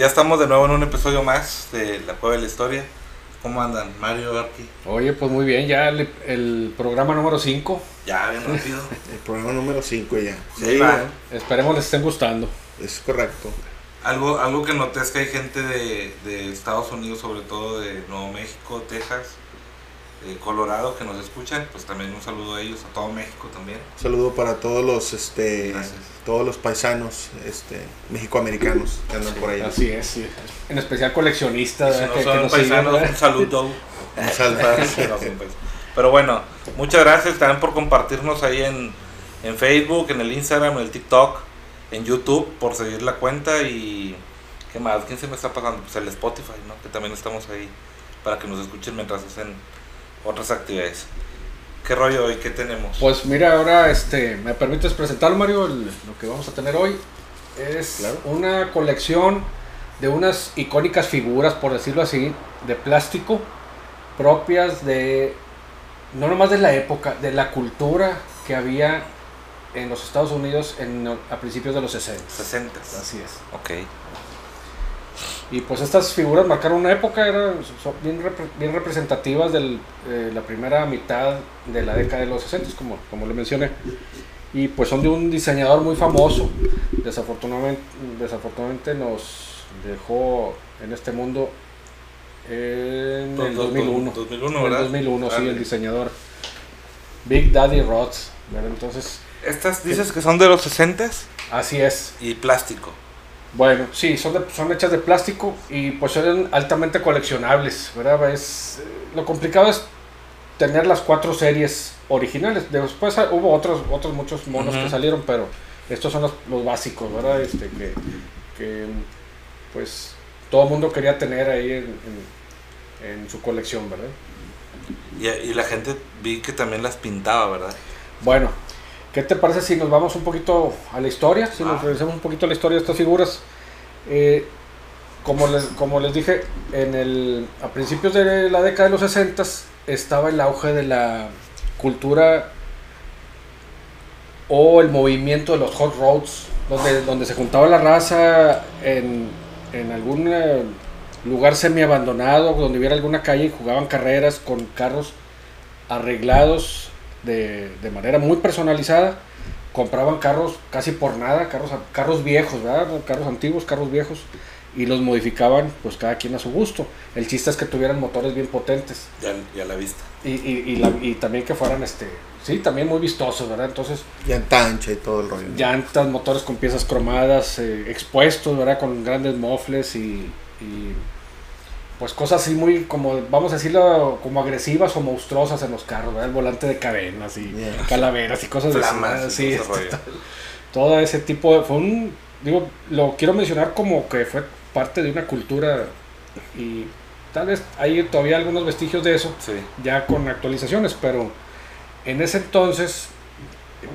ya estamos de nuevo en un episodio más de La Cueva de la Historia. ¿Cómo andan, Mario, Arqui? Oye, pues muy bien, ya el, el programa número 5. Ya, bien rápido. El programa número 5 ya. Sí, va. Esperemos les estén gustando. Es correcto. Algo, algo que noté es que hay gente de, de Estados Unidos, sobre todo de Nuevo México, Texas, eh, Colorado, que nos escuchan. Pues también un saludo a ellos, a todo México también. Un saludo para todos los este Gracias. todos los paisanos este mexicoamericanos que andan por ahí. Así es, sí. En especial coleccionistas. Si no que, que son nos paisanos, un saludo. Un saludo. Pero bueno, muchas gracias también por compartirnos ahí en, en Facebook, en el Instagram, en el TikTok, en YouTube, por seguir la cuenta y... ¿Qué más? ¿Quién se me está pasando? Pues el Spotify, ¿no? Que también estamos ahí para que nos escuchen mientras hacen otras actividades. ¿Qué rollo hoy? ¿Qué tenemos? Pues mira, ahora este, me permites presentar, Mario, el- lo que vamos a tener hoy. Es Claro. una colección de unas icónicas figuras, por decirlo así, de plástico, propias de, no nomás de la época, de la cultura que había en los Estados Unidos en, a principios de los 60. 60. Así es. Ok. Y pues estas figuras marcaron una época, eran son bien, bien representativas de la primera mitad de la década de los 60, como, como le mencioné. Y pues son de un diseñador muy famoso. Desafortunadamente, desafortunadamente nos dejó en este mundo en el Dos- dos- 2001. 2001, En el ¿verdad? 2001, sí, el diseñador. Big Daddy Rods. ¿verdad? Entonces, Estas dices que son de los 60 así es. y plástico. Bueno, sí, son, de- son hechas de plástico y pues son altamente coleccionables, ¿verdad? Es, eh, lo complicado es tener las cuatro series originales. Después hubo otros, otros muchos monos que salieron, pero estos son los, los básicos, ¿verdad? Este, que, que, pues todo el mundo quería tener ahí en, en- en su colección, ¿verdad? Y, y la gente vi que también las pintaba, ¿verdad? Bueno, ¿qué te parece si nos vamos un poquito a la historia? Si nos Ah. revisamos un poquito a la historia de estas figuras. Eh, como, les, como les dije, en el, a principios de la década de los 60 estaba el auge de la cultura o el movimiento de los hot roads, donde, donde se juntaba la raza en, en algún eh, lugar semi abandonado, donde hubiera alguna calle y jugaban carreras con carros arreglados de, de manera muy personalizada. Compraban carros casi por nada, carros, carros viejos, ¿verdad? Carros antiguos, carros viejos, y los modificaban pues cada quien a su gusto. El chiste es que tuvieran motores bien potentes Ya, ya la vista. y, y, y, la- y también que fueran, este, sí, también muy vistosos, ¿verdad? Entonces, Llanta ancha y todo el rollo. llantas, motores con piezas cromadas, eh, expuestos, ¿verdad? Con grandes mofles y, y, pues cosas así muy, como, vamos a decirlo, como agresivas o monstruosas en los carros, ¿verdad? El volante de cadenas y Yeah. calaveras y cosas así, Flamas. Sí, todo ese tipo de, fue un, digo, lo quiero mencionar como que fue parte de una cultura y tal vez hay todavía algunos vestigios de eso, Sí. ya con actualizaciones, pero en ese entonces,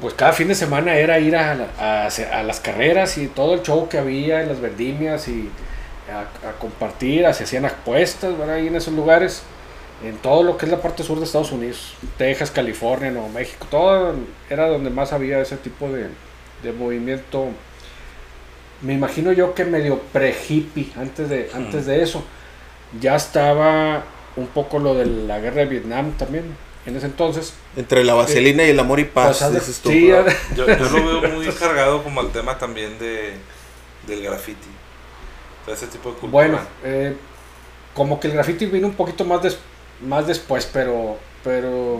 pues cada fin de semana era ir a, a, a las carreras y todo el show que había en las vendimias y a, a compartir, se hacían apuestas, ¿verdad? Ahí en esos lugares, en todo lo que es la parte sur de Estados Unidos, Texas, California, Nuevo México, todo era donde más había ese tipo de, de movimiento. Me imagino yo que medio pre-hippie antes de, antes de eso. Ya estaba un poco lo de la guerra de Vietnam también, en ese entonces. Entre la vaselina y el amor y paz, Pues, haz de- dices tú. sí, Yo, yo lo veo muy cargado como el tema también de, del graffiti. O sea, ese tipo de cultura. Bueno, eh, como que el graffiti vino un poquito más, des- más después, pero... pero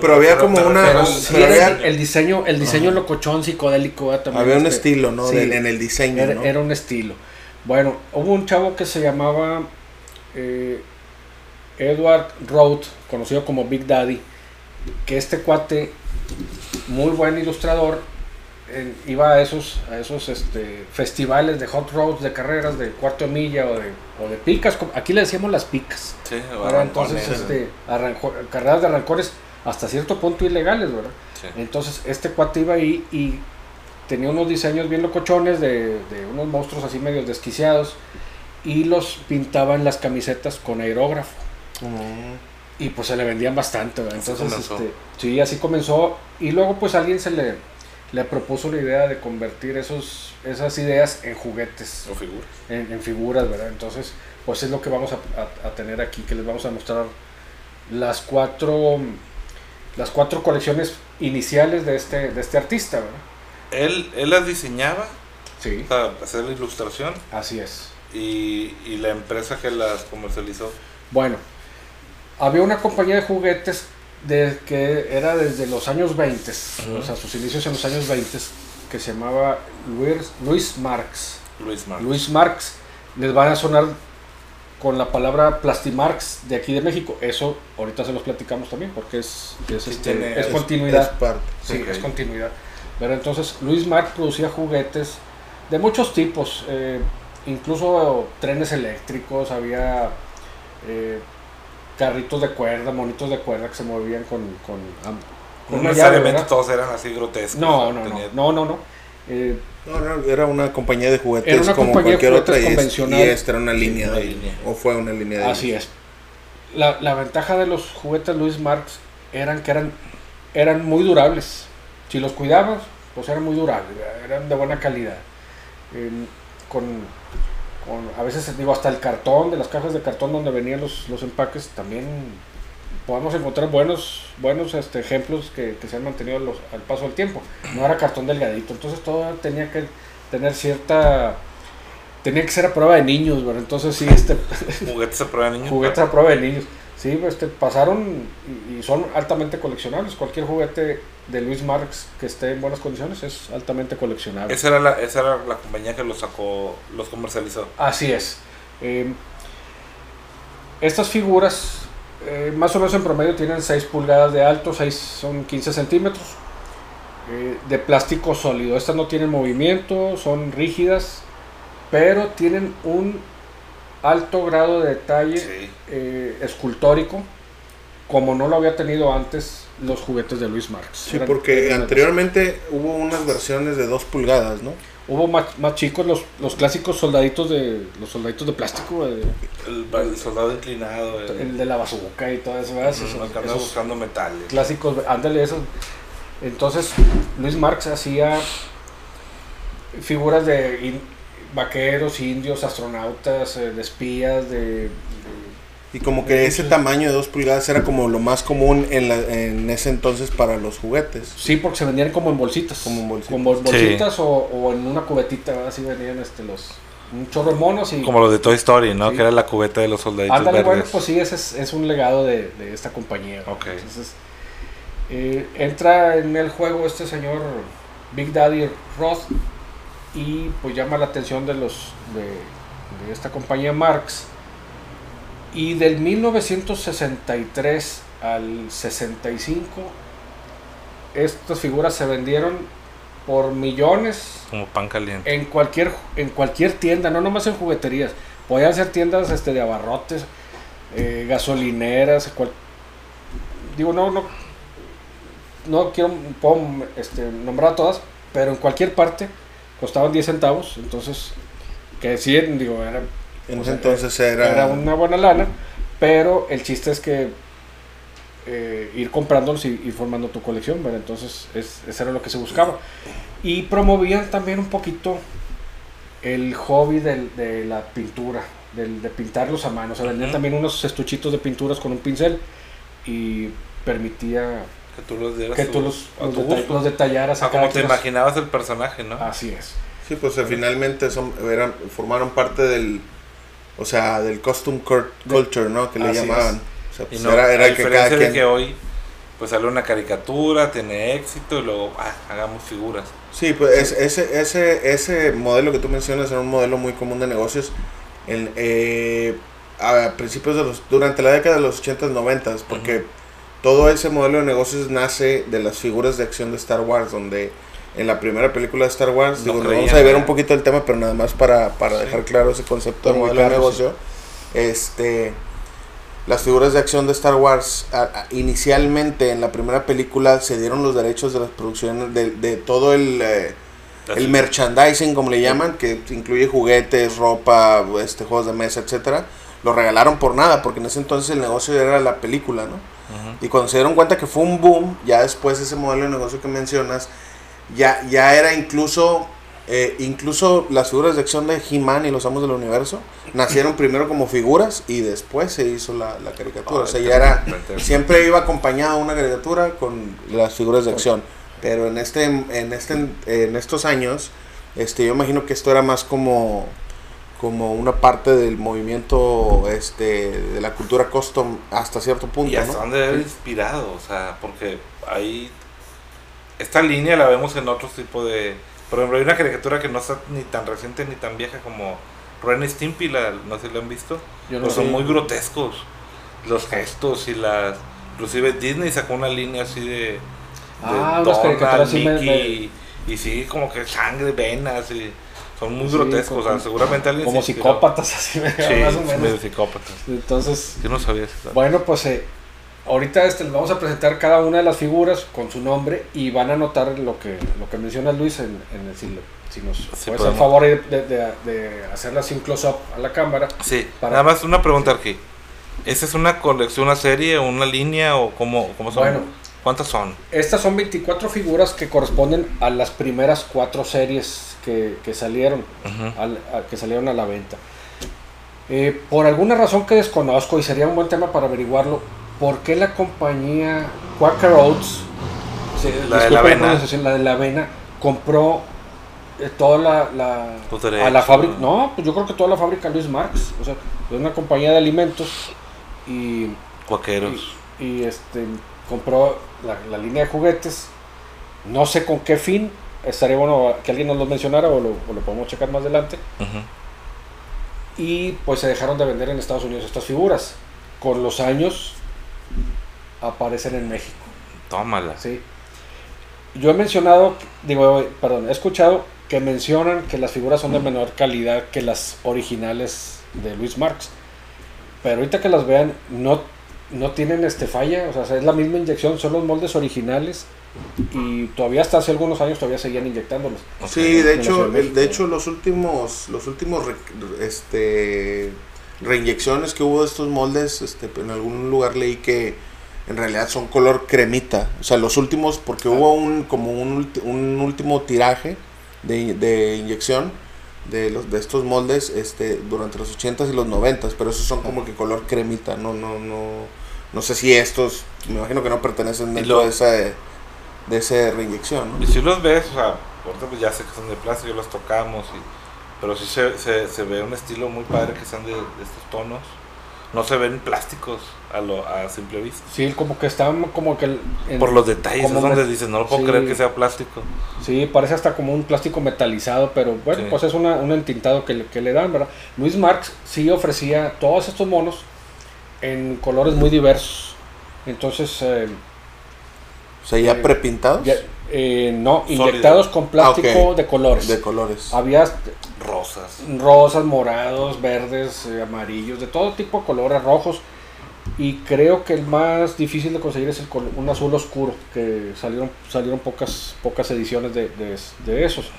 pero había como una- sí, el, había- el diseño, el diseño Ajá. locochón psicodélico ¿verdad? también. Había un este, estilo, ¿no? sí. Del- en el diseño, Era, ¿no? era un estilo. Bueno, hubo un chavo que se llamaba eh, Edward Roth, conocido como Big Daddy, que este cuate, muy buen ilustrador, iba a esos, a esos este, festivales de hot roads, de carreras de cuarto de milla o de, o de picas. Aquí le decíamos las picas. Sí, ¿verdad? Entonces, ¿no? este, arranco- carreras de arrancones hasta cierto punto ilegales, ¿verdad? Sí. Entonces este cuate iba ahí y tenía unos diseños bien locochones de, de unos monstruos así medios desquiciados y los pintaba en las camisetas con aerógrafo. Mm. Y pues se le vendían bastante, ¿verdad? Entonces, este, sí, así comenzó. Y luego pues alguien se le, le propuso la idea de convertir esos, esas ideas en juguetes, O figuras. en, en figuras, ¿verdad? Entonces, pues es lo que vamos a, a- a tener aquí, que les vamos a mostrar las cuatro, las cuatro colecciones iniciales de este, de este artista, ¿verdad? Él, él las diseñaba, Sí, sea, hacer la ilustración así es. y, y la empresa que las comercializó. Bueno, había una compañía de juguetes de, que era desde los años 20, Ujú. o sea, sus inicios en los años 20, que se llamaba Luis, Luis Marx. Luis Marx. Luis Marx, les van a sonar con la palabra Plastimarx de aquí de México. Eso ahorita se los platicamos también porque es, es, Sí, este, tiene- es continuidad. Es parte. Sí, es continuidad. Pero entonces Luis Marx producía juguetes de muchos tipos, eh, incluso trenes eléctricos, había eh, carritos de cuerda, monitos de cuerda que se movían con, con, No llave, necesariamente todos eran así grotescos. No, no, no, tenía- no, no, no. Eh, No, no, era una compañía de juguetes Era una como compañía cualquier otra juguetes convencional. y esta era una línea, una de- línea. o fue una línea de Así es. La, la ventaja de los juguetes Luis Marx eran que eran, eran muy durables. Si los cuidabas, pues eran muy durables, eran de buena calidad. Con, con- a veces digo hasta el cartón de las cajas de cartón donde venían los, los empaques también podemos encontrar buenos buenos este, ejemplos que, que se han mantenido los- al paso del tiempo no era cartón delgadito entonces todo tenía que tener cierta tenía que ser a prueba de niños ¿verdad? entonces sí este Juguetes a prueba de niños. juguetes a prueba de niños. Sí, pues, este, pasaron y, y son altamente coleccionables. Cualquier juguete de Luis Marx que esté en buenas condiciones es altamente coleccionable. Esa era, la, esa era la compañía que los sacó, los comercializó. Así es. Eh, estas figuras, eh, más o menos en promedio, tienen 6 pulgadas de alto, 6 son 15 centímetros. eh, de plástico sólido. Estas no tienen movimiento, son rígidas, pero tienen un alto grado de detalle Sí. escultórico, como no lo había tenido antes los juguetes de Luis Marx. Sí, Eran- porque eran- anteriormente hubo unas versiones de 2 pulgadas, ¿no? Hubo más, más chicos los, los clásicos soldaditos de los soldaditos de plástico, eh, El, el soldado inclinado. El, el de la bazooka y todo eso, ¿verdad? Esos- esos buscando metales. clásicos, ándale esos. Entonces, Luis Marx hacía figuras de in- vaqueros, indios, astronautas, eh, de espías, de, de- Y como que ese tamaño de 2 pulgadas era como lo más común en, la- en ese entonces para los juguetes. Sí, porque se vendían como en bolsitas. Como en bolsitas. Como bolsitas o, o en una cubetita, ¿verdad? Así venían este, los, un chorro de monos y... Como los de Toy Story, ¿no? Sí. Que era la cubeta de los soldaditos Ándale, verdes. bueno, pues sí, ese es, es un legado de, de esta compañía. ¿verdad? Ok. Entonces, eh, entra en el juego este señor Big Daddy Roth y pues llama la atención de los de, de esta compañía Marx. Y del 1963 al 65, estas figuras se vendieron por millones Como pan caliente. en cualquier en cualquier tienda, no nomás en jugueterías. Podían ser tiendas este de abarrotes, eh, gasolineras, cual- digo no no no quiero puedo, este, nombrar a todas, pero en cualquier parte costaban 10 centavos, entonces que sí digo era En O ese sea, entonces era... era una buena lana, pero el chiste es que eh, ir comprándolos y ir formando tu colección, ¿verdad? Entonces, es, eso era lo que se buscaba. Y promovían también un poquito el hobby del- de la pintura, del, de pintarlos a mano. O sea, vendían Ujú. también unos estuchitos de pinturas con un pincel y permitía Que tú los dieras que a tú los, a los, tu deta- gusto. los detallaras Ah, como te imaginabas el personaje, ¿no? Así es. Sí, pues eh, finalmente son, eran, formaron parte del, o sea, del costume culture, ¿no? Que le Así llamaban. O sea, pues no, era, era a que cada diferencia de quien... que hoy pues sale una caricatura, tiene éxito y luego ah, hagamos figuras. Sí, pues es- ese, ese, ese modelo que tú mencionas era un modelo muy común de negocios en, eh, a principios de los, durante la década de los 80s, 90s, porque todo ese modelo de negocios nace de las figuras de acción de Star Wars, donde en la primera película de Star Wars, No digo, vamos a ver un poquito el tema, pero nada más para, para Sí. dejar claro ese concepto de modelo de negocio. Este, las figuras de acción de Star Wars, a- a- inicialmente en la primera película se dieron los derechos de las producciones, de, de todo el... eh, el merchandising, como le llaman, que incluye juguetes, ropa, este, juegos de mesa, etcétera, lo regalaron por nada, porque en ese entonces el negocio era la película, ¿no? Y cuando se dieron cuenta que fue un boom, ya después ese modelo de negocio que mencionas, ya, ya era incluso, eh, incluso las figuras de acción de He-Man y los Amos del Universo nacieron primero como figuras y después se hizo la, la caricatura. o sea, ya era, siempre iba acompañada una caricatura con las figuras de acción. Pero en este, en este, en estos años, este, yo imagino que esto era más como como una parte del movimiento este de la cultura custom hasta cierto punto. Y hasta dónde haber inspirado, o sea, porque ahí esta línea la vemos en otros tipos de... Por ejemplo, hay una caricatura que no está ni tan reciente ni tan vieja como Ren Stimpy, la, no sé si la han visto. no son muy grotescos los gestos y las... Inclusive Disney sacó una línea así de... ah, Donald, Mickey, y sí, como que sangre, venas y son muy grotescos, o sea, seguramente alguien Como psicópatas, así sí, más o menos. psicópatas. Entonces. Yo no sabía eso. Bueno, pues eh, ahorita este, les vamos a presentar cada una de las figuras con su nombre y van a notar lo que, lo que menciona Luis en, en el si, si nos sí, puedes hacer favor de, de, de, hacerla sin close-up a la cámara. Sí, nada más una pregunta aquí. ¿Esa es una colección, una serie, una línea o cómo, cómo son? Bueno, ¿cuántas son? Estas son 24 figuras que corresponden a las primeras cuatro series que, salieron, a, que salieron a la venta. Eh, por alguna razón que desconozco y sería un buen tema para averiguarlo, ¿por qué la compañía Quaker Oats, la, de la, avena. la de la avena, compró eh, toda la, la a la fábrica? No, pues yo creo que toda la fábrica Luis Marx, o sea, es una compañía de alimentos y Cuaqueros. Y, este compró la, la línea de juguetes, no sé con qué fin, estaría bueno que alguien nos lo mencionara o lo, podemos checar más adelante. Y pues se dejaron de vender en Estados Unidos estas figuras. Con los años aparecen en México. Tómala. Sí. Yo he mencionado, digo, perdón, he escuchado que mencionan que las figuras son de menor calidad que las originales de Luis Marx. Pero ahorita que las vean, no, no tienen este falla, o sea, es la misma inyección, son los moldes originales y todavía hasta hace algunos años todavía seguían inyectándolos. Sí, de hecho, de hecho los últimos los últimos este reinyecciones que hubo de estos moldes, este en algún lugar leí que en realidad son color cremita, o sea, los últimos porque hubo un como un, un último tiraje de, de inyección de los de estos moldes este durante los 80s y los 90s, pero esos son como que color cremita, no no no no sé si estos me imagino que no pertenecen dentro de esa de esa reinyección. Y si los ves, o sea, pues ya sé que son de plástico, los tocamos, y, pero sí se, se, ve un estilo muy padre que sean de, estos tonos. No se ven plásticos a, lo, a simple vista. Sí, como que están como que... Por los detalles es donde dices, no lo puedo creer que sea plástico. Sí, parece hasta como un plástico metalizado, pero bueno, pues es una, un entintado que le, que le dan, ¿verdad? Luis Marx sí ofrecía todos estos monos en colores muy diversos. Entonces... Eh, o sea, ya prepintados. Eh, no, inyectados con plástico de colores. De colores. Había rosas. Rosas, morados, verdes, eh, amarillos, de todo tipo de colores, rojos. Y creo que el más difícil de conseguir es el un azul oscuro, que salieron, salieron pocas, pocas ediciones de, de, esos.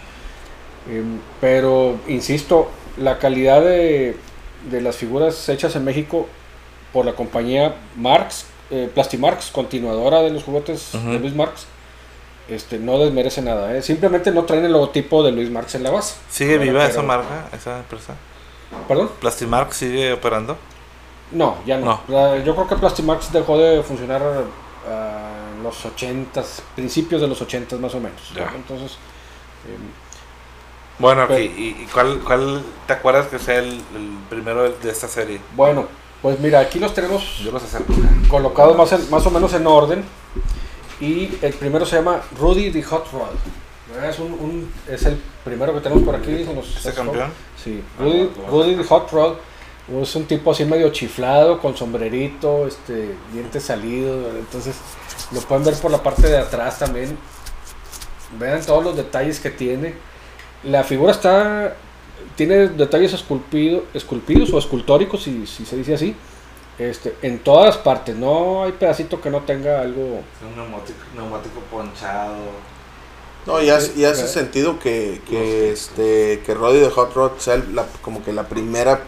Em, pero, insisto, la calidad de, de las figuras hechas en México por la compañía Marx eh, Plastimarx, continuadora de los juguetes de Luis Marx, este, no desmerece nada. ¿eh? Simplemente no traen el logotipo de Luis Marx en la base. ¿Sigue viva esa marca, esa empresa? ¿Perdón? ¿Plastimarx sigue operando? No, ya no. yo creo que Plastimarx dejó de funcionar uh, en los 80 principios de los 80 más o menos. Entonces. Em, bueno, ¿y, cuál, cuál, te acuerdas que sea el, el primero de esta serie? Bueno, pues mira, aquí los tenemos Yo los colocados más, más o menos en orden. Y el primero se llama Rudy the Hot Rod. Es, un, es el primero que tenemos por aquí. ¿Este campeón? Sí, Rudy, Rudy the Hot Rod. Es un tipo así medio chiflado, con sombrerito, este, dientes salidos. Entonces lo pueden ver por la parte de atrás también. Vean todos los detalles que tiene. La figura está tiene detalles esculpido, esculpidos o escultóricos, si, si se dice así, este, en todas partes. No hay pedacito que no tenga algo. Un neumático, ponchado. No, y hace, hace sentido que, que, este, que Roddy de Hot Rod sea como que la primera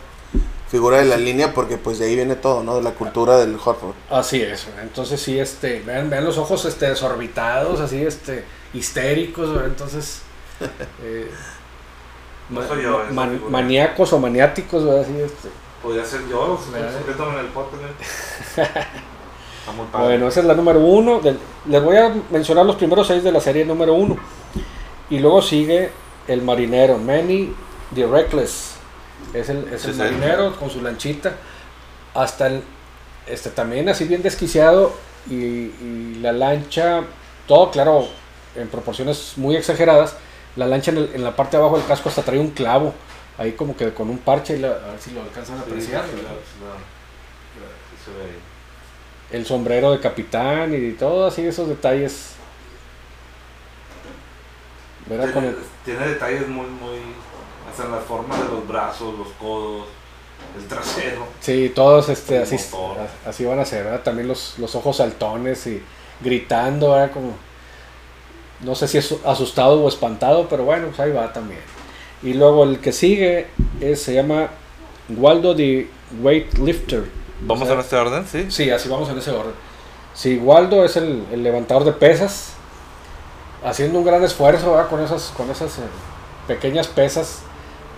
figura de la línea porque pues de ahí viene todo, ¿no? De la cultura del hot rod. Así es. Entonces sí, este, vean, vean los ojos este desorbitados, así este histéricos, ¿verdad? entonces eh, No ma- soy yo, esa man- figura. maníacos o maniáticos, ¿verdad? Así, este. Podría ser yo, si ¿Verdad? sujeto en el podcast. ¿eh? Bueno, esa es la número uno. les voy a mencionar los primeros seis de la serie número uno. Y luego sigue el marinero, Manny the Reckless. Es el, es Sí, el sí. marinero con su lanchita. Hasta el, este también así bien desquiciado. Y, y la lancha, todo claro, en proporciones muy exageradas. La lancha en, el- en la parte de abajo del casco hasta trae un clavo. Ahí como que con un parche, y la- a ver si lo alcanzan a apreciar. el sombrero de capitán y todo así esos detalles. Tiene, el- tiene detalles muy, muy. Hasta en la forma de los brazos, los codos, el trasero. sí, todos este, así, así van a ser, ¿verdad? También los, los ojos saltones y gritando, ¿verdad? Como, no sé si es asustado o espantado, pero bueno, pues ahí va también. Y luego el que sigue es, se llama Waldo the Weightlifter. Vamos O sea, en este orden, sí. Sí, así vamos en ese orden. Sí, Waldo es el, el levantador de pesas, haciendo un gran esfuerzo ¿verdad? con esas, con esas eh, pequeñas pesas.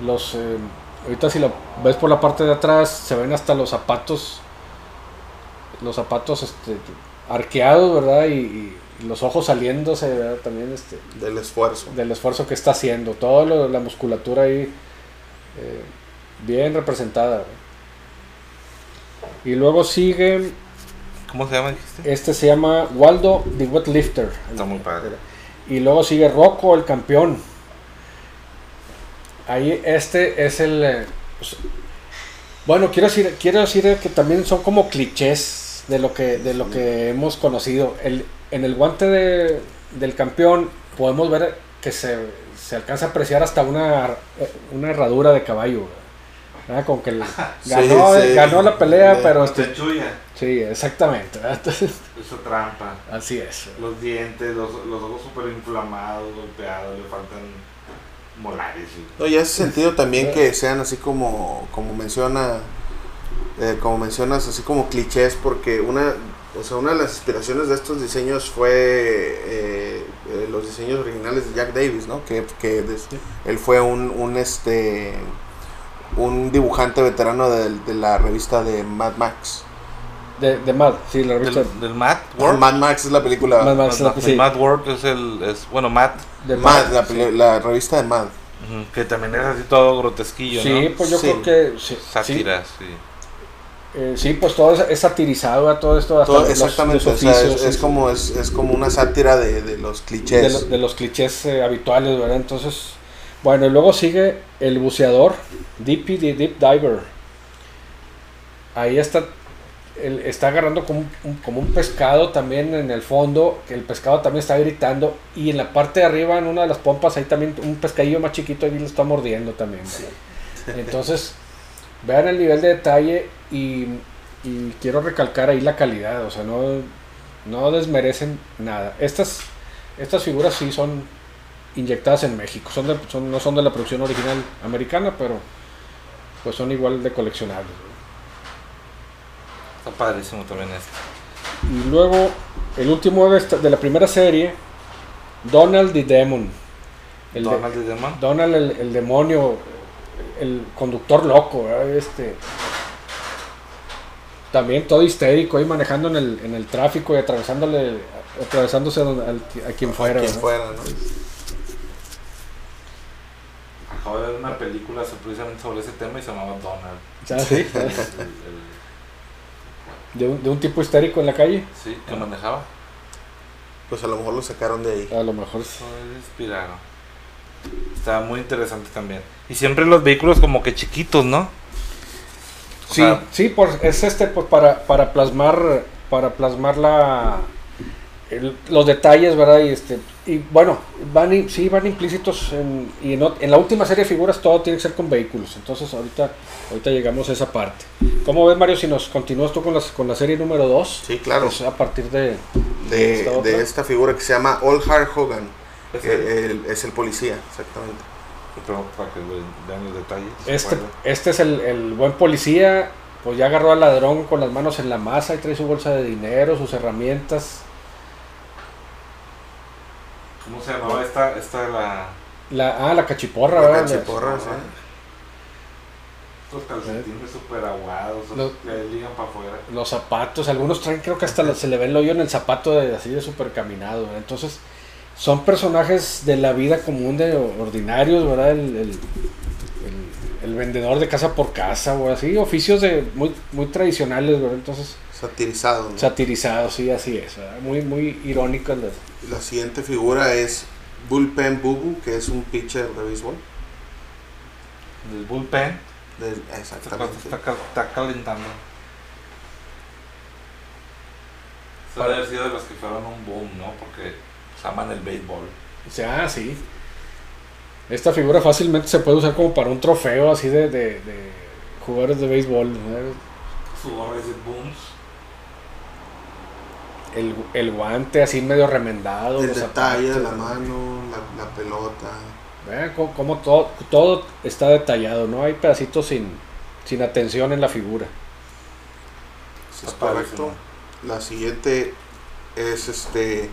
Los, eh, ahorita si lo ves por la parte de atrás, se ven hasta los zapatos, los zapatos este, arqueados, ¿verdad? Y los ojos saliéndose, ¿verdad? También este, Del esfuerzo. del esfuerzo que está haciendo. Toda la musculatura ahí eh, bien representada. ¿verdad? Y luego sigue ¿Cómo se llama, dijiste? este se llama Waldo the Weightlifter. Está muy padre. Y luego sigue Rocco el campeón. Ahí este es el... eh, pues, bueno, quiero decir, quiero decir que también son como clichés de lo que, de lo que hemos conocido. El, en el guante de- del campeón podemos ver que se, se alcanza a apreciar hasta una, una herradura de caballo. ¿verdad? Como que el- ganó, sí. ganó la pelea, De- pero... Este sí, exactamente. trampa. así es. Los dientes, los, los ojos súper inflamados, golpeados, le faltan molares. y- No, y hace sentido también que sean así como, como menciona, eh, como mencionas, así como clichés, porque una, o sea, una de las inspiraciones de estos diseños fue eh, eh, los diseños originales de Jack Davis, ¿no? Que, que des- él fue un, un este un dibujante veterano de, de la revista de Mad Max. De, de Mad, sí, la revista Del, del Matt Ward. Mad Max es la película. Mad Mad, Max, sí. Matt Ward es el. Es, bueno, Matt. de Mad, la, sí. la revista de Mad. Que también es así todo grotesquillo, Sí, ¿no? pues yo Sí. creo que sí, Sátiras, sí. Sí, eh, sí, pues todo es, es satirizado a todo esto hasta Todo- los- exactamente, los o sea, oficios, es, sí, es sí, como es, es como una sátira de, de los de, clichés. lo- de los clichés eh, habituales, ¿verdad? Entonces, bueno, y luego sigue el buceador, Dippy the Deep Diver. Ahí está, está agarrando como un, como un pescado también en el fondo, que el pescado también está gritando, y en la parte de arriba, en una de las pompas, ahí también un pescadillo más chiquito ahí lo está mordiendo también. ¿verdad? Entonces, vean el nivel de detalle y, y quiero recalcar ahí la calidad, o sea, no, no desmerecen nada. Estas, estas figuras sí son inyectadas en México, son de- son- no son de la producción original americana, pero pues son igual de coleccionables. Está padrísimo también este. Y luego, el último de, esta- de la primera serie, Donald the Demon. El de- Donald the Demon. Donald el, el demonio, el conductor loco, ¿verdad? este también todo histérico ahí manejando en el, en el tráfico y atravesándole atravesándose al- al- a quien fuera. quien ¿verdad? fuera, ¿no? Acabo de ver una película precisamente sobre ese tema y se llamaba Donald. Ya, sí, El- el- de, un, de un tipo histérico en la calle, sí, que manejaba. Pues a lo mejor lo sacaron de ahí. a lo mejor. Eso es inspiraron. Está muy interesante también. Y siempre los vehículos como que chiquitos, ¿no? O Sí, sea, sí, pues es este pues para, para plasmar para plasmar la el- los detalles, ¿verdad? Y este y bueno, van sí van implícitos en, y en, la última serie de figuras todo tiene que ser con vehículos. Entonces, ahorita ahorita llegamos a esa parte. ¿Cómo ves, Mario, si nos continúas tú con las con la serie número 2? Sí, claro. a partir de De, esta otra. de esta figura que se llama Old Hard Hogan. es que el- el- es el policía, exactamente. Pero para que ve- vean los detalles. este este es el, el buen policía, pues ya agarró al ladrón con las manos en la masa y trae su bolsa de dinero, sus herramientas. ¿Cómo se llamaba esta, esta de la... La, ah, la cachiporra, La ¿verdad? cachiporra, sí. Estos calcetines super aguados, Los- que ligan para afuera. Los zapatos, algunos traen, creo que hasta se le ve el hoyo en el zapato de, así de super caminado. ¿verdad? Entonces, son personajes de la vida común, de ordinarios, ¿verdad? El, el- el- el vendedor de casa por casa, o así, oficios de muy, muy tradicionales, ¿verdad? Entonces, Satirizado. ¿no? satirizados, sí, así es, ¿verdad? Muy, muy irónicos. las- La siguiente figura es Bullpen Bubu, que es un pitcher de béisbol. El bullpen Del- está, exactamente. está cal- está calentando. Haber sido de los que fueron un boom, ¿no? Porque aman el béisbol. O sea, ah, sí. Esta figura fácilmente se puede usar como para un trofeo así de, de, de jugadores de béisbol. gorra dice booms. El, el guante así medio remendado. El detalle de la mano, la, la pelota. Vean cómo, cómo todo, todo está detallado, no hay pedacitos sin, sin atención en la figura. Es Está correcto. La siguiente es este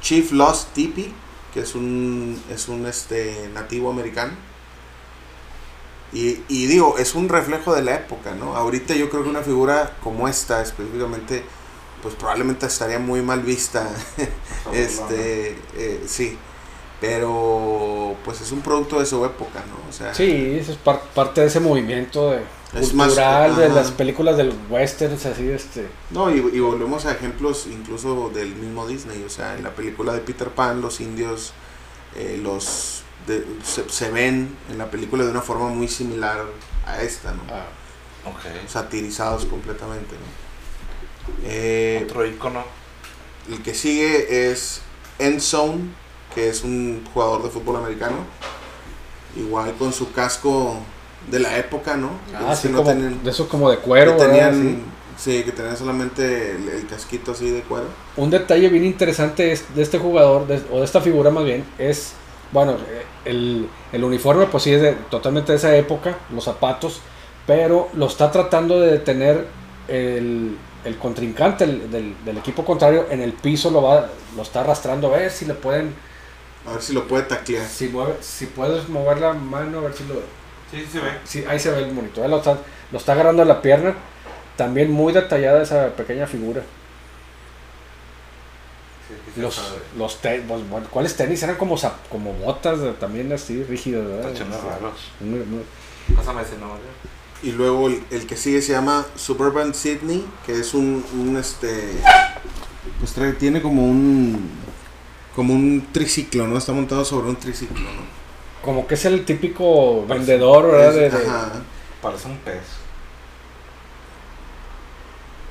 Chief Lost Tipi, que es un es un este nativo americano. Y, y digo, es un reflejo de la época, ¿no? Ahorita yo creo que una figura como esta específicamente, pues probablemente estaría muy mal vista. este, eh, sí. Pero pues es un producto de su época, ¿no? O sea, Sí, eso es par- parte de ese movimiento de, Es más, cultural de las películas del westerns, así este. No, y, y volvemos a ejemplos incluso del mismo Disney, o sea, en la película de Peter Pan los indios eh, los de- se, se ven en la película de una forma muy similar a esta, ¿no? ah, Ok. Satirizados completamente, ¿no? Eh, Otro icono. el que sigue es Endzone, que es un jugador de fútbol americano, igual con su casco de la época, ¿no? ah, sí, no como, tenían- de eso como de cuero, que tenían, sí, que tenían solamente el, el casquito así de cuero. Un detalle bien interesante es- de este jugador, de- o de esta figura más bien, es, bueno, el, el uniforme pues sí es de, totalmente de esa época, los zapatos, pero lo está tratando de detener el, el contrincante el- del, del equipo contrario en el piso, lo, va, lo está arrastrando a ver si le pueden, A ver si lo puede taclear. si, mueve, si puedes mover la mano, a ver si lo... Sí, sí se ve. Sí, ahí se ve el monitor, lo está, lo está agarrando a la pierna, también muy detallada esa pequeña figura. Sí, Los, sabe. los te- pues, bueno, ¿cuáles tenis? Eran como, como botas también así rígidas, ¿verdad? Raros. Muy- muy- Pásame ese nombre. Y luego el, el que sigue se llama Suburban Sydney, que es un, un este pues trae- tiene como un como un triciclo, ¿no? Está montado sobre un triciclo, ¿no? Como que es el típico vendedor, ¿verdad? De- Es- de- ajá. Parece un pez.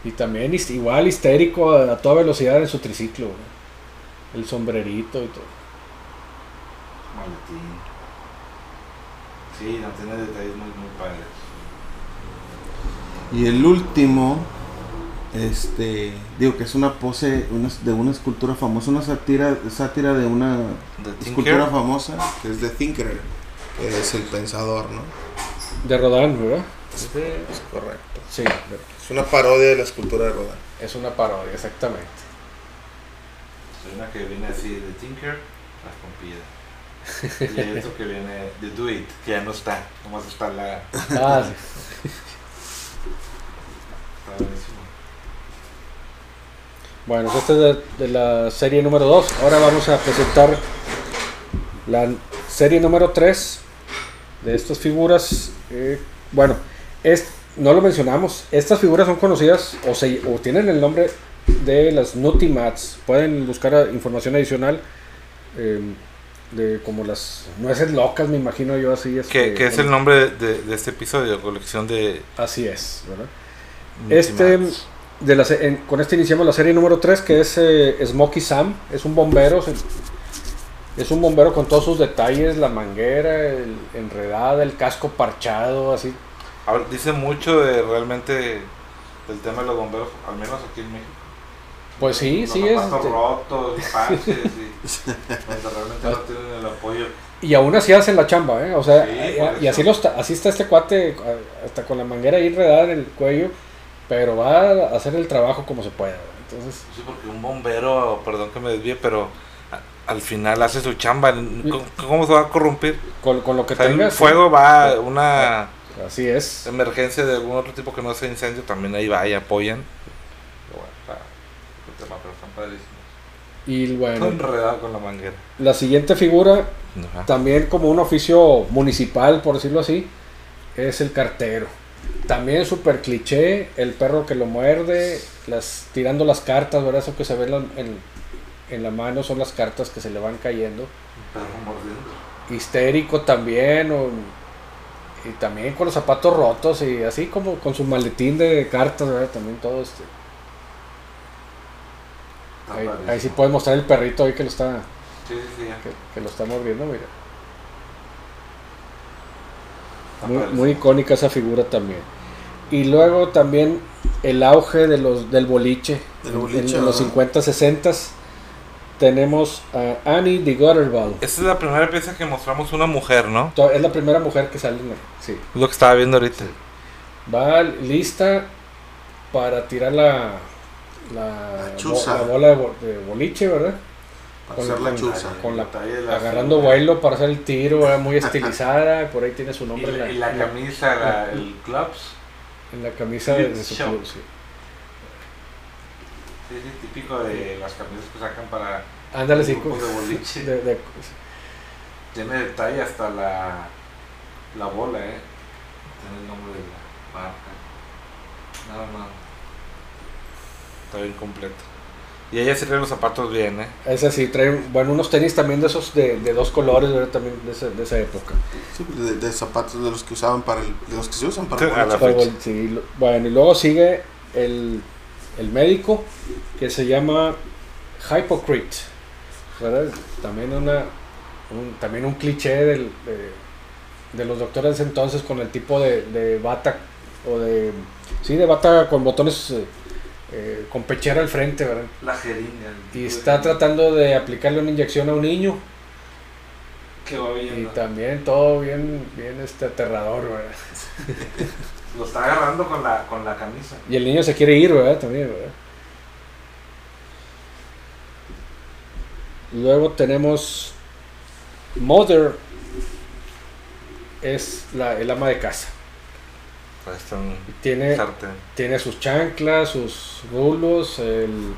y también his- igual histérico a, a toda velocidad en su triciclo, ¿verdad? El sombrerito y todo. Maletín. Sí, no tiene detalles muy, muy padres. Y el último este digo que es una pose una- de una escultura famosa, una sátira sátira de una escultura famosa que es de Thinker, que es el pensador, ¿no? De Rodin, ¿verdad? Es correcto. Sí, Es una parodia de la escultura de Rodin. es una parodia, exactamente. Hay una que viene así de Tinker, las pompidas. Y hay otro que viene de Do It, que ya no está. Nomás está la. Ah, sí. Bueno, pues esta es de, de la serie número 2. Ahora vamos a presentar la serie número 3 de estas figuras. eh, bueno, es, no lo mencionamos. Estas figuras son conocidas o, se, o tienen el nombre de las Nutty Mats. Pueden buscar información adicional. eh, de como las nueces locas, me imagino yo así. Este, que es el nombre de, de este episodio, colección de. Así es, ¿verdad? Este, Ultimates. De la, en- con este iniciamos la serie número 3, que es eh, Smokey Sam. Es un bombero. se- Es un bombero con todos sus detalles, la manguera, el enredada, el casco parchado, así. Dice mucho de realmente del tema de los bomberos, al menos aquí en México. Pues sí, los sí es. este, rotos, parches, y donde realmente no tienen el apoyo. y aún así hacen la chamba, ¿eh? O sea, Sí, y- por y, así, eso. lo está, así está este cuate, hasta con la manguera ahí enredada en el cuello, pero va a hacer el trabajo como se pueda. Entonces, Sí, porque un bombero, perdón que me desvíe, pero al final hace su chamba. ¿Cómo, cómo se va a corrompir? Con, con lo que O sea, el sí. fuego va una Así es. emergencia de algún otro tipo que no sea incendio, también ahí va y apoyan. Pero bueno, está- tema, pero están padrísimos. Y bueno, enredado con la manguera. la siguiente figura, Ajá. también como un oficio municipal, por decirlo así, es el cartero. También súper cliché, el perro que lo muerde, las, tirando las cartas, ¿verdad? Eso que se ve en la, en- en la mano son las cartas que se le van cayendo. Un perro mordiendo. Histérico también, o- y también con los zapatos rotos y así como con su maletín de cartas, ¿verdad? También todo este. Ahí, sí puedes mostrar el perrito ahí que lo está, Sí, sí, sí. que, que lo está mordiendo, mira. Está Muy, muy icónica esa figura también. Y luego también el auge de los, del boliche. Del En- boliche, en, los ajá. 50, 60 tenemos a Annie de Gutterball. Esta es la primera pieza que mostramos una mujer, ¿no? Es la primera mujer que sale sí. Lo que estaba viendo ahorita. Va lista para tirar la, la, La chuza. bo- la bola de, bo- de boliche, ¿verdad? Para Con hacer la- la chuza. con la- la Agarrando figura. vuelo para hacer el tiro, muy estilizada. Por ahí tiene su nombre la, la, y la la- camisa, la- el clubs. en la camisa de, de su club. sí. Sí, sí, típico de las camisas que sacan para Ándale, sí. de boliche. de- de- Tiene detalle hasta la, la bola, ¿eh? Tiene el nombre de la marca. Nada más. Está bien completo. Y ella se trae los zapatos bien, ¿eh? Ese sí, trae bueno, unos tenis también de esos de, de dos colores, ¿verdad? También de, esa- de esa época. Sí, de, de zapatos de los que usaban para el, de los que se usan para Sí, el a la boliche. fecha. Pero, sí, lo- bueno, y luego sigue el, el médico que se llama Hypocrite, ¿verdad? También una un, también un cliché del, de, de los doctores de ese entonces con el tipo de, de bata o de sí de bata con botones eh, con pechera al frente, ¿verdad? La jeringa. Y está tratando de aplicarle una inyección a un niño Que va y viendo. también todo bien bien este aterrador, ¿verdad? Lo está agarrando con la, con la camisa. Y el niño se quiere ir, ¿verdad? También, ¿verdad? Luego tenemos Mother es la, el ama de casa. Ahí está un Y Tiene, sartén. tiene sus chanclas, sus rulos, el,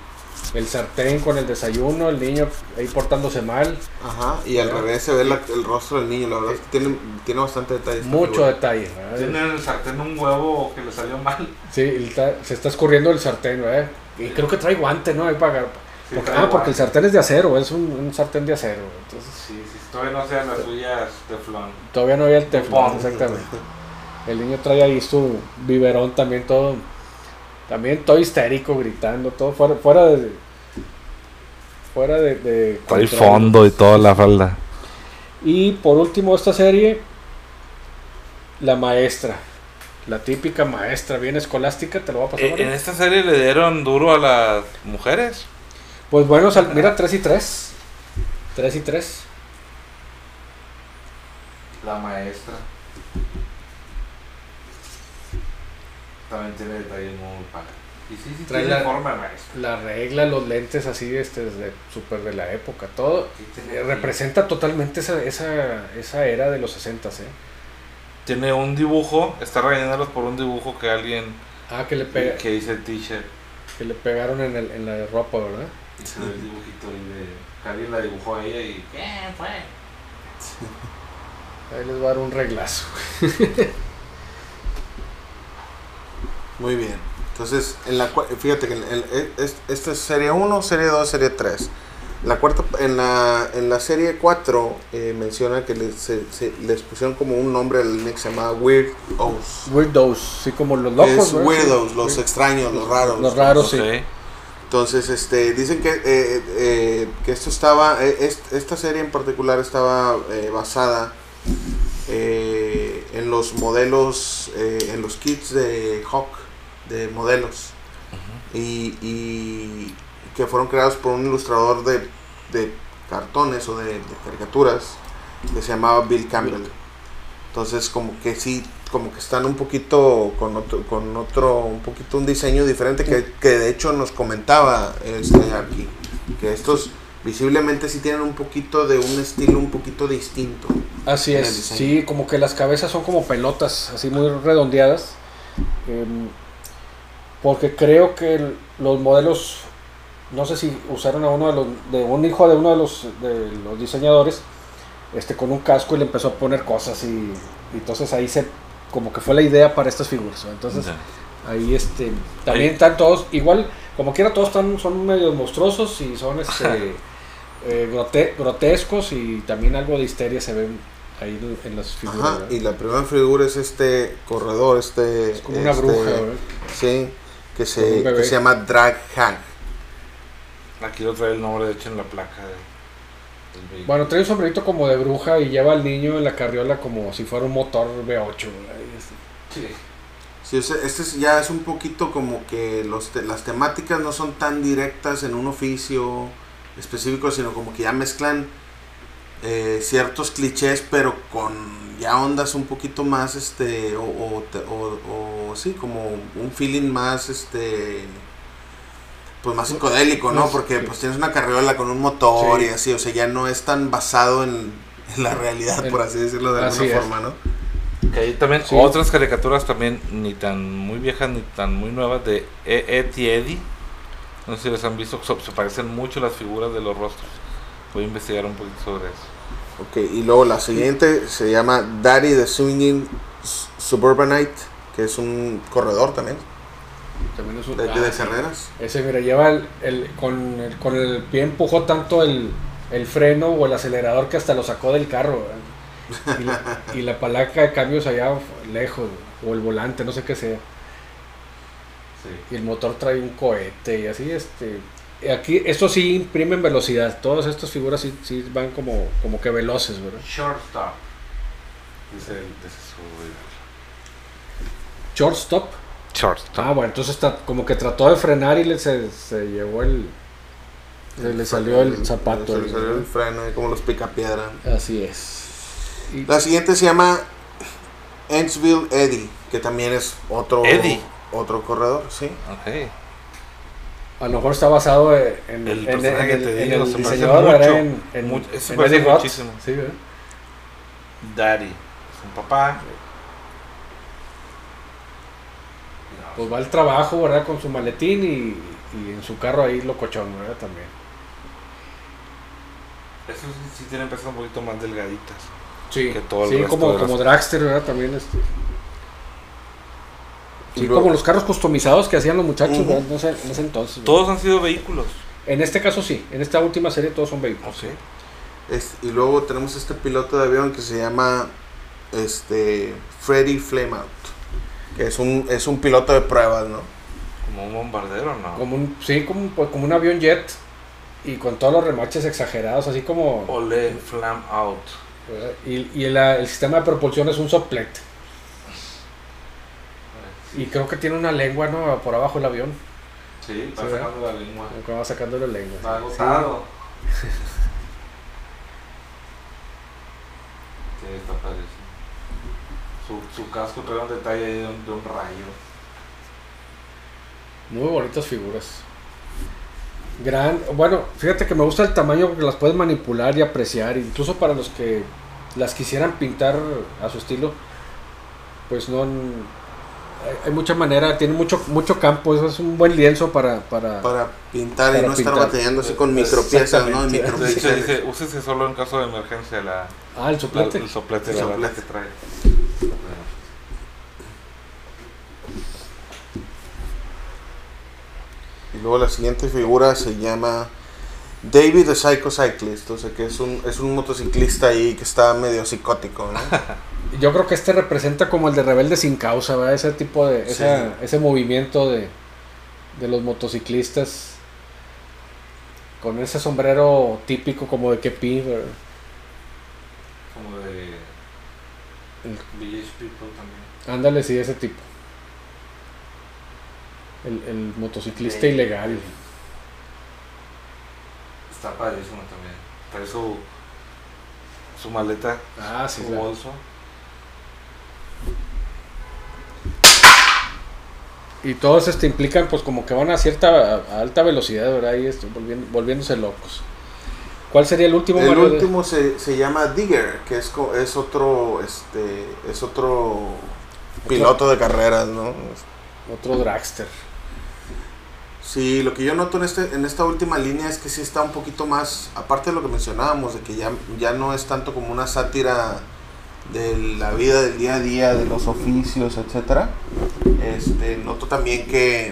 el sartén con el desayuno, el niño ahí portándose mal. Ajá, y al ¿Verdad? revés se ve la- el rostro del niño, la verdad es que tiene, tiene bastante detalle. Mucho detalle, ¿verdad? Tiene en el sartén un huevo que le salió mal. Sí, está- se está escurriendo el sartén, ¿verdad? Y creo que trae guante, ¿no? Ahí para, Sí, porque- ah, porque guante. el sartén es de acero, es un, un sartén de acero. Entonces, Sí, sí, todavía no sean las suyas teflón. todavía no había el Teflón. exactamente. El niño trae ahí su biberón también todo, también todo histérico, gritando, todo fuera, fuera de, fuera de, de Trae control. fondo y toda la falda. Y por último esta serie, la maestra, la típica maestra bien escolástica, te lo voy a pasar. Eh, Mario? en esta serie le dieron duro a las mujeres. Pues bueno, sal- mira 3 y 3, 3 y 3. La maestra. También tiene detalles muy padres. Y sí, sí, Trae tiene la- forma de maestra. La regla, los lentes así, este, desde súper de la época, todo. Eh, representa totalmente esa, esa, esa era de los 60, ¿eh? Tiene un dibujo, está rellenándolos por un dibujo que alguien Ah, que le, pega- que dice t-shirt. que le pegaron en, el, en la ropa, ¿verdad? Y se ve el dibujito ahí de. Alguien la dibujó a ella y. ¿Quién fue? Ahí les va a dar un reglazo. Muy bien. Entonces, en la, fíjate que en el- e- es- esta es serie 1, serie 2, serie 3. La cuarta, en la, en la serie 4 eh, menciona que les, se- se- les pusieron como un nombre al anime que se llama Weird O's. Weirdos, sí, como los locos, es weirdos, Sí. los extraños, los raros. Los raros, sí. Entonces, este, dicen que, eh, eh, que esto estaba, eh, est- esta serie en particular estaba eh, basada eh, en los modelos, eh, en los kits de Hawk, de modelos, y, y que fueron creados por un ilustrador de, de cartones o de, de caricaturas que se llamaba Bill Campbell. Entonces, como que sí, como que están un poquito con otro, con otro, un poquito un diseño diferente que, que de hecho nos comentaba este aquí, que estos visiblemente sí tienen un poquito de un estilo un poquito distinto. Así es, sí, como que las cabezas son como pelotas, así muy redondeadas. Em, porque creo que el- los modelos, no sé si usaron a uno de los, de un hijo de uno de los, de los diseñadores, este, con un casco y le empezó a poner cosas y, y entonces ahí se, como que fue la idea para estas figuras. ¿no? Entonces ahí este, también Ahí- están todos, igual, como quiera todos están, son medio monstruosos y son este, eh, grote- grotescos y también algo de histeria se ven ahí en las figuras. Y la primera figura es este corredor, este... Es como una este, bruja, ¿verdad? Sí, que se, que se llama Drag Hag. Aquí lo trae el nombre, de hecho, en la placa de- del vehículo. Bueno, trae un sombrerito como de bruja y lleva al niño en la carriola como si fuera un motor V8. ¿verdad? Y es- Sí. Sí, o sea, este es- ya es un poquito como que los te- las temáticas no son tan directas en un oficio específico, sino como que ya mezclan eh, ciertos clichés, pero con ya ondas un poquito más, este, o, o, te- o- o sí, como un feeling más, este, pues más psicodélico, ¿no? Porque pues tienes una carriola con un motor Sí. y así, o sea, ya no es tan basado en, en la realidad, por así decirlo de así alguna es. forma, ¿no? Que hay también Sí. otras caricaturas también, ni tan muy viejas ni tan muy nuevas, de E- E.T. Eddie. No sé si les han visto, se parecen mucho las figuras de los rostros. Voy a investigar un poquito sobre eso. Ok, y luego la siguiente se llama Daddy the Swinging Suburbanite, que es un corredor también, también es un- de, ah, de carreras. Ese, mira, lleva el, el- con, el, con el pie empujó tanto el, el freno o el acelerador que hasta lo sacó del carro. Y la, y la palanca de cambios allá lejos, o el volante, no sé qué sea. Y el motor trae un cohete y así, este... Aquí, esto sí imprimen velocidad. Todas estas figuras sí, sí van como, como que veloces, ¿verdad? Shortstop. Dice, su... Shortstop. Shortstop. Ah, bueno, entonces está, como que trató de frenar y le se, se llevó el... Se le salió el zapato. Se le salió el freno, ahí como los picapiedra. Así es. Y- La siguiente se llama Enksville Eddie, que también es otro, Eddie. otro corredor, sí. Ok. A lo mejor está basado en, en- El en- personaje en que te digo, el se diseñador, mucho, ¿verdad? En, en, mucho, se en parece Eddie Roth. muchísimo. Sí, ¿verdad? Daddy. Es un papá. Pues va al trabajo, ¿verdad? Con su maletín y, y en su carro ahí locochón, ¿verdad? También. Esos sí, sí tienen un poquito más delgaditas. Sí, Que todo el sí resto como, de las- como Dragster, ¿verdad? También este. Y Sí, luego- como los carros customizados que hacían los muchachos, en ese entonces. ¿verdad? Todos han sido vehículos. En este caso sí, en esta última serie todos son vehículos. Ok. Es- y luego tenemos este piloto de avión que se llama este Freddy Flameout, que es un, es un piloto de pruebas, ¿no? Como un bombardero, ¿no? Como un, sí, como, pues, como un avión jet y con todos los remaches exagerados, así como... Ole Flam Out. ¿verdad? Y, y el, el sistema de propulsión es un soplete. Y creo que tiene una lengua, ¿no? Por abajo el avión. Sí, va sacando la lengua. Va sacando la lengua. Sí. agotado. Sí, está padrísimo. Su, su casco trae un detalle de un, de un rayo. Muy bonitas figuras. Gran, bueno, fíjate que me gusta el tamaño porque las puedes manipular y apreciar, incluso para los que las quisieran pintar a su estilo, pues no hay, mucha manera, tiene mucho mucho campo, eso es un buen lienzo para para, Para pintar y Para no estar pintar. batallando así con micropiezas, ¿no? Exactamente. De hecho, dice, úsese solo en caso de emergencia la, ah el la- soplete. el soplete, El la soplete. que trae. Y luego la siguiente figura se llama David the Psycho Cyclist, o sea que es un, es un motociclista ahí que está medio psicótico, ¿no? Yo creo que este representa como el de rebelde sin causa, ¿verdad? Ese tipo de Sí. esa- ese movimiento de de los motociclistas con ese sombrero típico como de kepi, ¿verdad? Como de El- Village People también. Ándale, sí, ese tipo. El, el motociclista Sí. ilegal. Está padrísimo también. Trae su, su maleta, Ah, sí, su claro. bolso. Y todos este implican pues como que van a cierta a alta velocidad, ¿verdad? Y esto, volviendo- volviéndose locos. ¿Cuál sería el último? El Mario, de- último se, se llama Digger, que es, co- es otro este es otro piloto de carreras, ¿no? Otro dragster. Sí, lo que yo noto en este en esta última línea es que sí está un poquito más, aparte de lo que mencionábamos, de que ya, ya no es tanto como una sátira de la vida del día a día, de los oficios, etcétera. Este, noto también que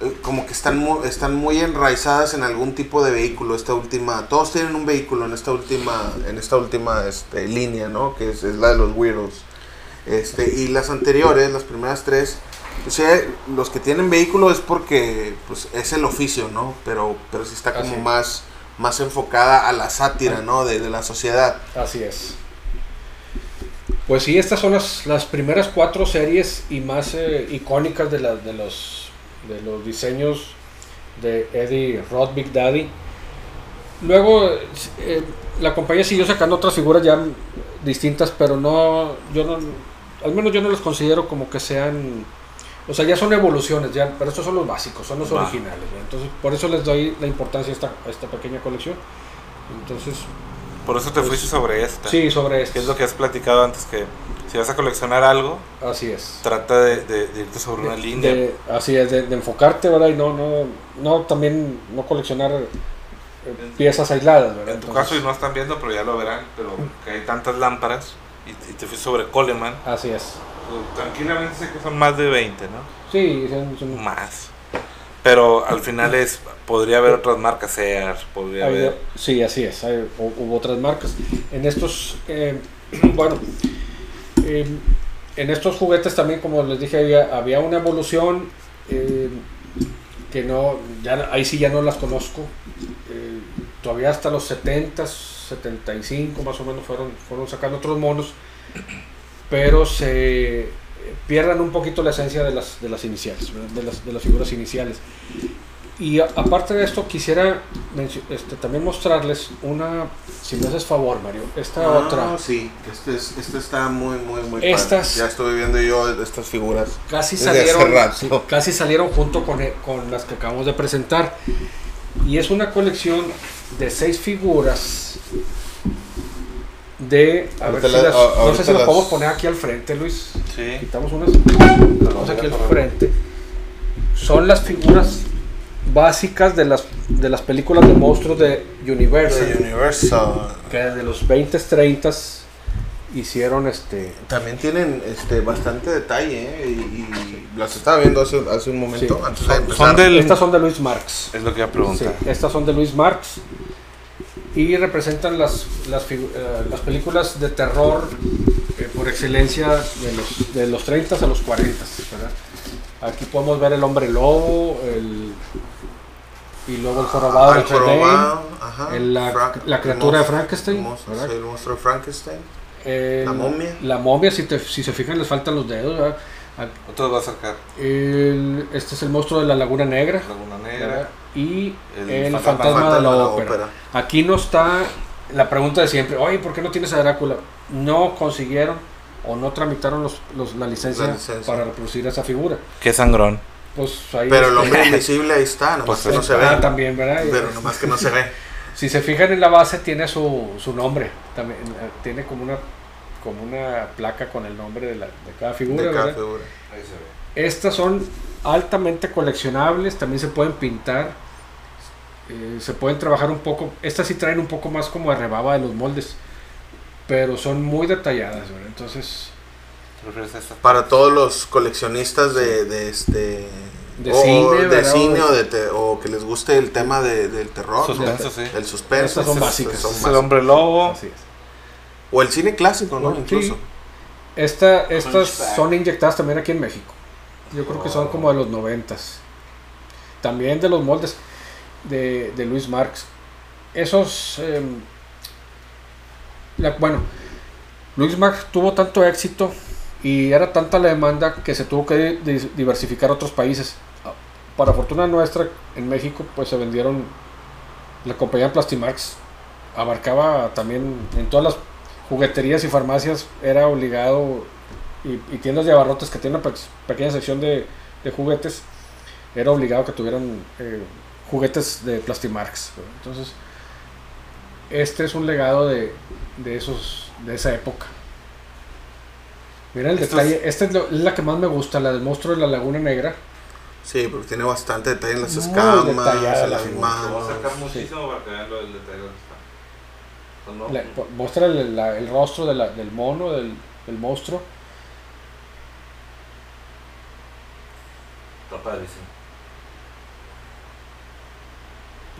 eh, como que están muy, están muy enraizadas en algún tipo de vehículo esta última todos tienen un vehículo en esta última en esta última este, línea no que es, la de los weirdos este y las anteriores las primeras tres o sea los que tienen vehículo es porque pues es el oficio no pero pero sí está como Así más más enfocada a la sátira no de, de la sociedad Así es. Pues sí, estas son las, las primeras cuatro series y más eh, icónicas de, la- de, los, de los diseños de Eddie Roth Big Daddy. Luego eh, la compañía siguió sacando otras figuras ya distintas, pero no, yo no, al menos yo no los considero como que sean, o sea, ya son evoluciones, ya, pero estos son los básicos, son los Va. originales. ¿no? Entonces, por eso les doy la importancia a esta, a esta pequeña colección. Entonces, Por eso te Pues, fuiste sobre esta. sí, sobre Que esto. es lo que has platicado antes, que si vas a coleccionar algo, Así es. trata de, de- de irte sobre una De- línea. de- así es, de, de enfocarte, ¿verdad? Y no, no, no también no coleccionar eh, piezas aisladas, ¿verdad? en tu Entonces, caso, y no están viendo, pero ya lo verán, pero que hay tantas lámparas y, y te fuiste sobre Coleman. Así es. Pues, Tranquilamente sé que son más de 20, ¿no? Sí, son, son- Más. Pero al final es, podría haber otras marcas Sears, podría haber... sí, así es. hay- hubo otras marcas. En estos, eh, bueno, eh, en estos juguetes también, como les dije, había, había una evolución eh, que no, ya, ahí sí ya no las conozco. Eh, todavía hasta los 70, 75 más o menos fueron, fueron sacando otros monos, pero se pierdan un poquito la esencia de las, de las iniciales, de las, de las figuras iniciales. Y a- aparte de esto, quisiera este, también mostrarles una, si me haces favor, Mario, esta Ah, otra. sí este es, este está muy muy muy padre. Estas- ya estuve viendo yo estas figuras Casi salieron, sí, casi salieron junto con, e- con las que acabamos de presentar. Y es una colección de seis figuras de... A ver si la- las- a- no sé si las las- podemos poner aquí al frente, Luis. Sí. Quitamos unas. Vamos aquí al frente. Son las figuras básicas de las, de las películas de monstruos de Universal. de Universal Que de los 20, 30 hicieron este. También tienen este bastante detalle, ¿eh? y, y las estaba viendo hace, hace un momento Sí. antes de. Son del- Estas son de Luis Marx. Es lo que iba a Sí, preguntar. estas son de Luis Marx. Y representan las, las, eh, las películas de terror eh, por excelencia de los, de los 30 a los 40. ¿verdad? Aquí podemos ver el hombre lobo, el, y luego el jorobado Ah, de el Notre la- la el criatura de Frankenstein, el monstruo, ¿verdad? sí, el monstruo de Frankenstein. el- la momia. La momia, si, te- si se fijan, les faltan los dedos. ¿verdad? Otro va a sacar El- este es el monstruo de la Laguna Negra. Laguna ¿verdad? Negra. Y El el, fantasma fantasma, de la, de la ópera. ópera. Aquí no está la pregunta de siempre, oye, ¿por qué no tienes a Drácula? No consiguieron o no tramitaron los, los- la, licencia La licencia. para reproducir esa figura. Qué sangrón. Pues ahí Pero el este, hombre invisible ahí está, nomás Pues que no se ve. ah, también, ¿verdad? Pero nomás que no se ve. Si se fijan en la base tiene su, su nombre, también eh, tiene como una como una placa con el nombre de, la- de cada figura, De cada ¿verdad? figura. Ahí se ve. Estas son altamente coleccionables, también se pueden pintar, eh, se pueden trabajar un poco. Estas sí traen un poco más como de rebaba de los moldes, pero son muy detalladas, ¿verdad? Entonces. Para todos los coleccionistas de, de este. De o cine, de cine o, de te- o que les guste el tema de- del terror. Suspenso, ¿no? sí. El suspenso. Estas son básicas. son el hombre lobo. así es. O el cine clásico, ¿no? Sí. Incluso. Esta, estas son inyectadas también aquí en México. Yo creo que son como de los noventas. También de los moldes de, de Luis Marx. Esos... em, la- bueno, Luis Marx tuvo tanto éxito y era tanta la demanda que se tuvo que di- diversificar a otros países. Para fortuna nuestra, en México, pues se vendieron... La compañía Plastimax abarcaba también en todas las jugueterías y farmacias era obligado y, y tiendas de abarrotes que tienen una pe- pequeña sección de, de juguetes era obligado que tuvieran eh, juguetes de Plastimarx entonces este es un legado de, de esos de esa época. Mira el Esto detalle, esta es, lo- es la que más me gusta, la del monstruo de la Laguna Negra. Sí, porque tiene bastante detalle en las Muy escamas, en la las a manos. muchísimo para que vean lo del detalle donde está. ¿O no? La- po- muestra el, la- el rostro de la- del mono, del, del monstruo. Está padrísimo.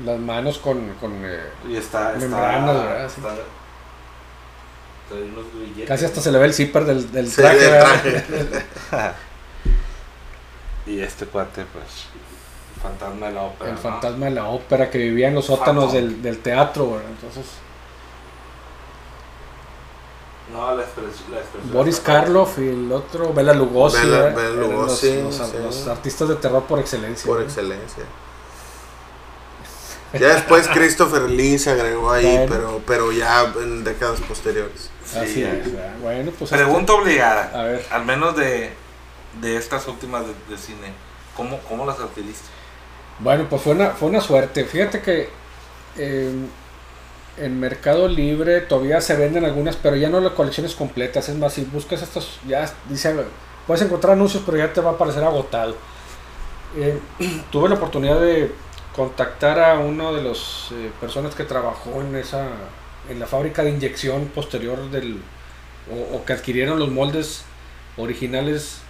Las manos con, con eh, Y está. está Membranas, casi hasta se le ve el zipper del, del Sí, traje. del ¿verdad? traje. Y este cuate, pues. el Fantasma de la ópera. El ¿no? fantasma de la ópera que vivía en los sótanos del, del teatro. ¿verdad? Entonces, No, la expresión. La expresión Boris Karloff y el otro, Bela Lugosi. Bela- Lugosi, los, los- sí. los artistas de terror por excelencia. Por excelencia. Ya después Christopher Lee se agregó ahí, Bueno. pero, pero ya en décadas posteriores. Así Sí. es. ¿verdad? Bueno, pues. Pregunta obligada. este- a ver. Al menos de, de estas últimas de, de cine. ¿Cómo, ¿Cómo las adquiriste? Bueno, pues fue una, fue una suerte. Fíjate que eh, en Mercado Libre todavía se venden algunas, pero ya no las colecciones completas. Es más, si buscas estas, ya dice, puedes encontrar anuncios, pero ya te va a parecer agotado. Eh, tuve la oportunidad de contactar a uno de las personas que trabajó en esa en la fábrica de inyección posterior del o, o que adquirieron los moldes originales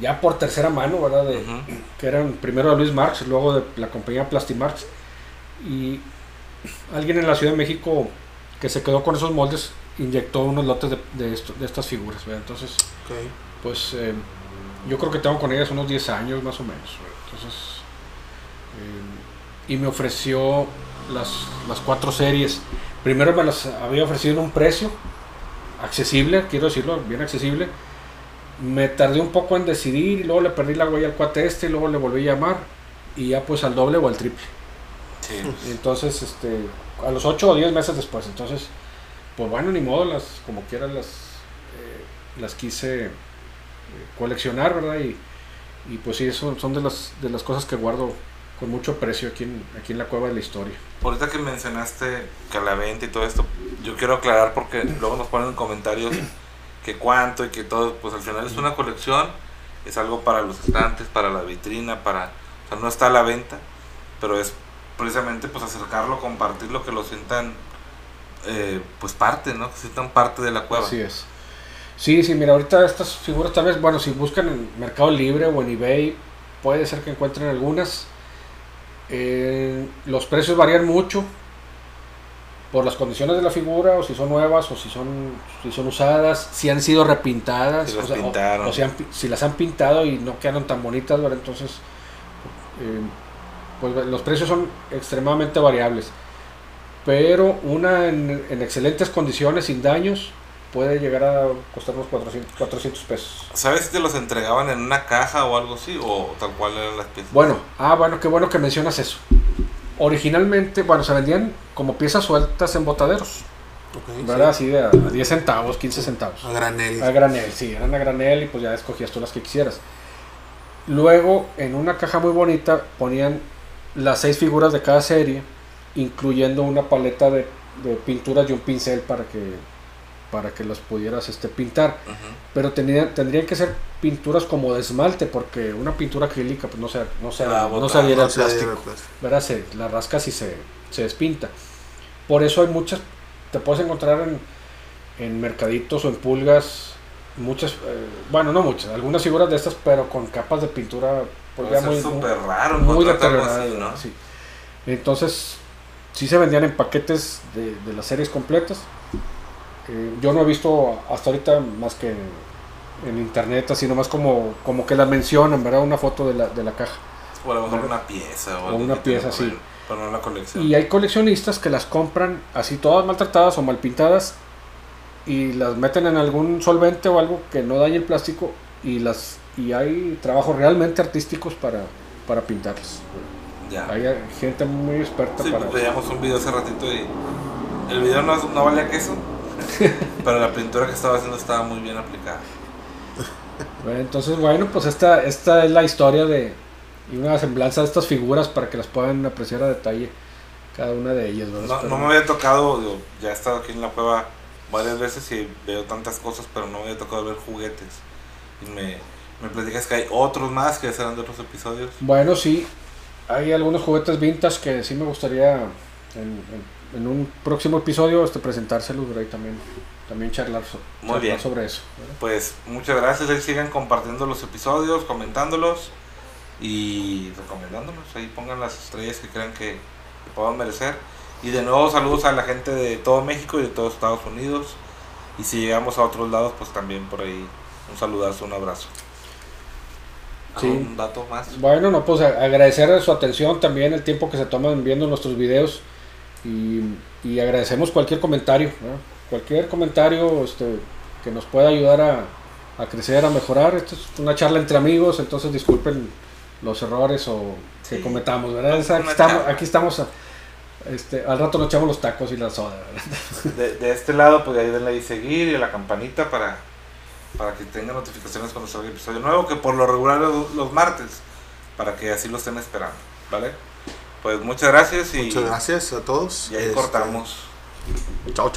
ya por tercera mano, ¿verdad? De, que eran primero de Luis Marx, luego de la compañía Plastimarx. Y alguien en la Ciudad de México que se quedó con esos moldes inyectó unos lotes de, de, esto- de estas figuras. ¿verdad? Entonces, pues eh, yo creo que tengo con ellas unos 10 años más o menos. ¿verdad? Entonces, eh, y me ofreció las, las cuatro series. Primero me las había ofrecido en un precio accesible, quiero decirlo, bien accesible. Me tardé un poco en decidir y luego le perdí la huella al cuate este y luego le volví a llamar y ya pues al doble o al triple. Sí. Y entonces, este, a los 8 o 10 meses después, entonces, pues bueno, ni modo, las, como quiera las, eh, las quise eh, coleccionar, ¿verdad? Y, y pues sí, son, son de, las, de las cosas que guardo con mucho precio aquí en, aquí en la cueva de la historia. Ahorita que mencionaste que la venta y todo esto, yo quiero aclarar porque luego nos ponen en comentarios que cuánto y que todo, pues al final es una colección, es algo para los estantes, para la vitrina, para, o sea, no está a la venta, pero es precisamente pues acercarlo, compartirlo, que lo sientan eh, pues parte, ¿no? Que sientan parte de la cueva. Así es. Sí, sí, mira, ahorita estas figuras tal vez, bueno, si buscan en Mercado Libre o en eBay, puede ser que encuentren algunas. Eh, los precios varían mucho por las condiciones de la figura, o si son nuevas, o si son, si son usadas, si han sido repintadas, Si las o, sea, o- pintaron. o si, han pi- si las han pintado y no quedaron tan bonitas, ¿verdad? entonces eh, pues los precios son extremadamente variables. Pero una en, en excelentes condiciones, sin daños, puede llegar a costar unos 400, 400 pesos. ¿Sabes si te los entregaban en una caja o algo así? ¿O tal cual eran las piezas? Bueno, ah, bueno, qué bueno que mencionas eso. Originalmente, bueno, se vendían como piezas sueltas en botaderos, Ok, ¿verdad? sí. Así de a, a 10 centavos, 15 centavos. A granel. A granel, sí, eran a granel y pues ya escogías tú las que quisieras. Luego, en una caja muy bonita, ponían las seis figuras de cada serie, incluyendo una paleta de, de pinturas y un pincel para que, para que las pudieras este, pintar. Pero tenía, tendrían que ser pinturas como de esmalte, porque una pintura acrílica pues no se, no se, La no bota, se adhiere No al se adhiere plástico. ¿verdad? Se, la rascas y se, se despinta. Por eso hay muchas, te puedes encontrar en, en mercaditos o en pulgas, muchas, eh, bueno, no muchas, algunas figuras de estas, pero con capas de pintura ya ser muy, súper raro muy algo así, ¿no? Sí. Entonces, sí se vendían en paquetes de, de las series completas. Eh, yo no he visto hasta ahorita más que en, internet, así nomás como, como que la mencionan, ¿verdad? Una foto de la, de la caja. O a lo mejor una pieza. O, O una pieza, sí. Pero no la colección. Y hay coleccionistas que las compran así todas maltratadas o mal pintadas y las meten en algún solvente o algo que no dañe el plástico y las y hay trabajos realmente artísticos para, para pintarlas. Ya. Hay gente muy experta Sí, para pues veíamos un video hace ratito y el video no, no valía queso, pero la pintura que estaba haciendo estaba muy bien aplicada. Bueno, Entonces, bueno, pues esta, esta es la historia de y una semblanza de estas figuras para que las puedan apreciar a detalle cada una de ellas. ¿verdad? No, Pero- no me había tocado, digo, ya he estado aquí en la cueva varias veces y veo tantas cosas, pero no me había tocado ver juguetes. Y me, me platicas que hay otros más que serán de otros episodios. Bueno, sí, hay algunos juguetes vintage que sí me gustaría en, en- en un próximo episodio este, presentárselos ahí también, también charlar, so- Muy charlar bien. sobre eso. ¿verdad? Pues muchas gracias, ahí sigan compartiendo los episodios, comentándolos y recomendándolos. Ahí pongan las estrellas que crean que, que puedan merecer. Y de nuevo saludos a la gente de todo México y de todos Estados Unidos. Y si llegamos a otros lados, pues también por ahí un saludazo, un abrazo. Sí. ¿Algún dato más? Bueno, no, pues agradecer su atención también, el tiempo que se toman viendo nuestros videos y, y agradecemos cualquier comentario, ¿verdad? cualquier comentario este, que nos pueda ayudar a, a crecer, a mejorar. Esto es una charla entre amigos, entonces disculpen los errores o que Sí. cometamos, ¿verdad? Es aquí, estamos, aquí estamos, a- este, al rato nos echamos los tacos y la soda, ¿verdad? De, de este lado, pues ahí denle ahí seguir y a la campanita para, para que tengan notificaciones cuando salga episodio nuevo, que por lo regular los, los martes, para que así lo estén esperando, ¿vale? Pues muchas gracias y, Muchas gracias a todos. y ahí Este, cortamos. Chao, chao.